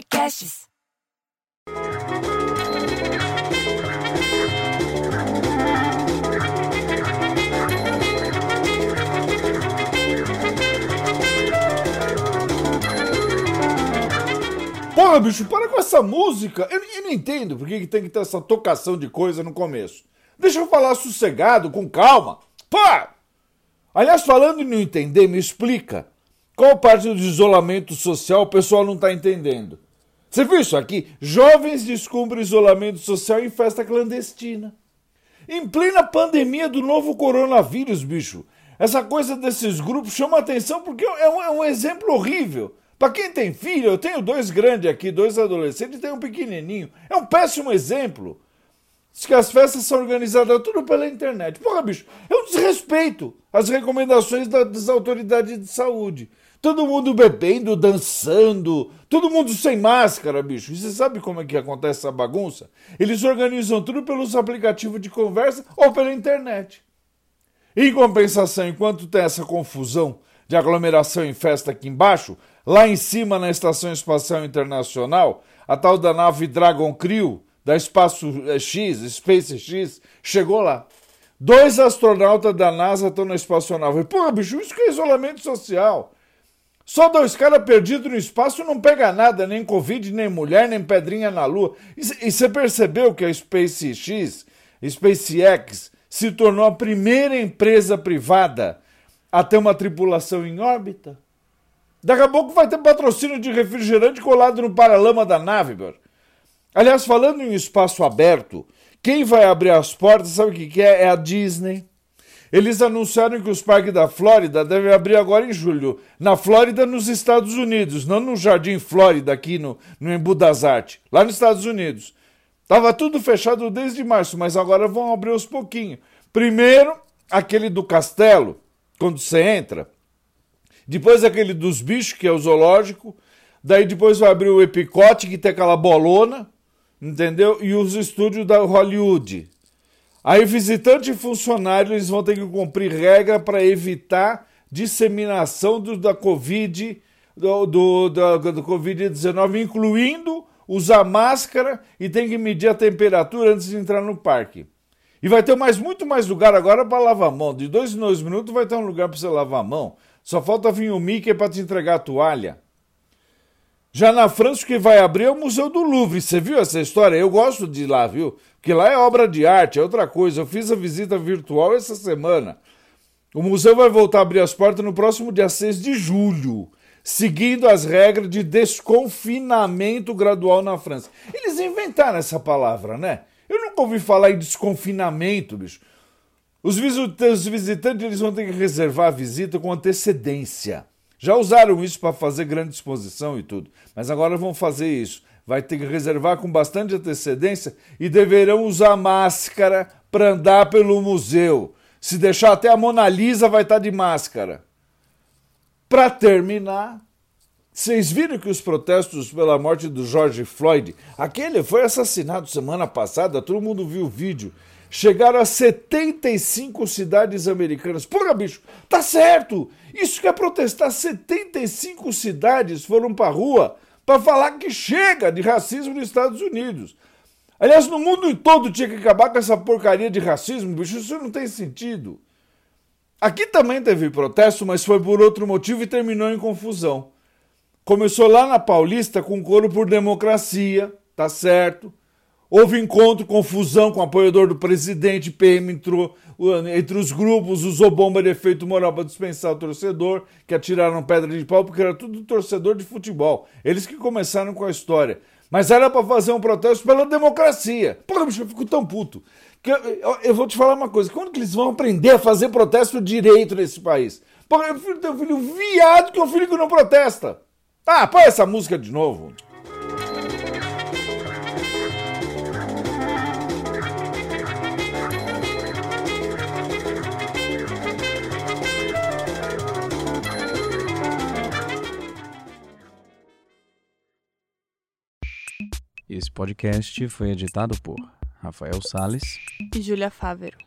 Podcasts. Porra, bicho, para com essa música. Eu, eu não entendo por que tem que ter essa tocação de coisa no começo. Deixa eu falar sossegado, com calma. Pá! Aliás, falando em não entender, me explica. Qual parte do isolamento social o pessoal não está entendendo? Você viu isso aqui? Jovens descumprem isolamento social em festa clandestina. Em plena pandemia do novo coronavírus, bicho. Essa coisa desses grupos chama atenção porque é um, é um exemplo horrível. Para quem tem filho, eu tenho dois grandes aqui, dois adolescentes e tem um pequenininho. É um péssimo exemplo. Diz que as festas são organizadas tudo pela internet. Porra, bicho, é um desrespeito às recomendações das autoridades de saúde. Todo mundo bebendo, dançando, todo mundo sem máscara, bicho. E você sabe como é que acontece essa bagunça? Eles organizam tudo pelos aplicativos de conversa ou pela internet. Em compensação, enquanto tem essa confusão de aglomeração em festa aqui embaixo, lá em cima na Estação Espacial Internacional, a tal da nave Dragon Crew da Espaço X, Space X, chegou lá. Dois astronautas da NASA estão na espaçonave. Porra, bicho, isso que é isolamento social. Só dois caras perdidos no espaço não pega nada, nem Covid, nem mulher, nem pedrinha na Lua. E você percebeu que a SpaceX, SpaceX, se tornou a primeira empresa privada a ter uma tripulação em órbita? Daqui a pouco vai ter patrocínio de refrigerante colado no paralama da nave, bro. Aliás, falando em espaço aberto, quem vai abrir as portas, sabe o que é? É a Disney. Eles anunciaram que os parques da Flórida devem abrir agora em julho. Na Flórida, nos Estados Unidos, não no Jardim Flórida, aqui no, no Embu das Artes, lá nos Estados Unidos. Tava tudo fechado desde março, mas agora vão abrir aos pouquinhos. Primeiro, aquele do castelo, quando você entra. Depois aquele dos bichos, que é o zoológico. Daí depois vai abrir o Epicote, que tem aquela bolona, entendeu? E os estúdios da Hollywood. Aí visitante e funcionário eles vão ter que cumprir regra para evitar disseminação do, da Covid, do, do, do, do Covid-19, incluindo usar máscara e tem que medir a temperatura antes de entrar no parque. E vai ter mais muito mais lugar agora para lavar a mão. De dois em dois minutos vai ter um lugar para você lavar a mão. Só falta vir o Mickey para te entregar a toalha. Já na França, o que vai abrir é o Museu do Louvre. Você viu essa história? Eu gosto de ir lá, viu? Porque lá é obra de arte, é outra coisa. Eu fiz a visita virtual essa semana. O museu vai voltar a abrir as portas no próximo dia 6 de julho, seguindo as regras de desconfinamento gradual na França. Eles inventaram essa palavra, né? Eu nunca ouvi falar em desconfinamento, bicho. Os visitantes eles vão ter que reservar a visita com antecedência. Já usaram isso para fazer grande exposição e tudo, mas agora vão fazer isso. Vai ter que reservar com bastante antecedência e deverão usar máscara para andar pelo museu. Se deixar até a Mona Lisa vai estar tá de máscara. Para terminar, vocês viram que os protestos pela morte do George Floyd, aquele foi assassinado semana passada, todo mundo viu o vídeo chegaram a 75 cidades americanas. Porra, bicho, tá certo! Isso quer protestar. 75 cidades foram pra rua para falar que chega de racismo nos Estados Unidos. Aliás, no mundo todo tinha que acabar com essa porcaria de racismo, bicho, isso não tem sentido. Aqui também teve protesto, mas foi por outro motivo e terminou em confusão. Começou lá na Paulista com coro por democracia, tá certo? Houve encontro, confusão com o apoiador do presidente, PM entrou entre os grupos, usou bomba de efeito moral para dispensar o torcedor, que atiraram pedra de pau, porque era tudo torcedor de futebol. Eles que começaram com a história. Mas era para fazer um protesto pela democracia. Porra, bicho, eu fico tão puto. Que eu, eu, eu, vou te falar uma coisa: quando que eles vão aprender a fazer protesto direito nesse país? Porra, eu filho, tenho um filho viado que é um filho que não protesta. Ah, põe essa música de novo. Esse podcast foi editado por Rafael Sales e Júlia Fávero.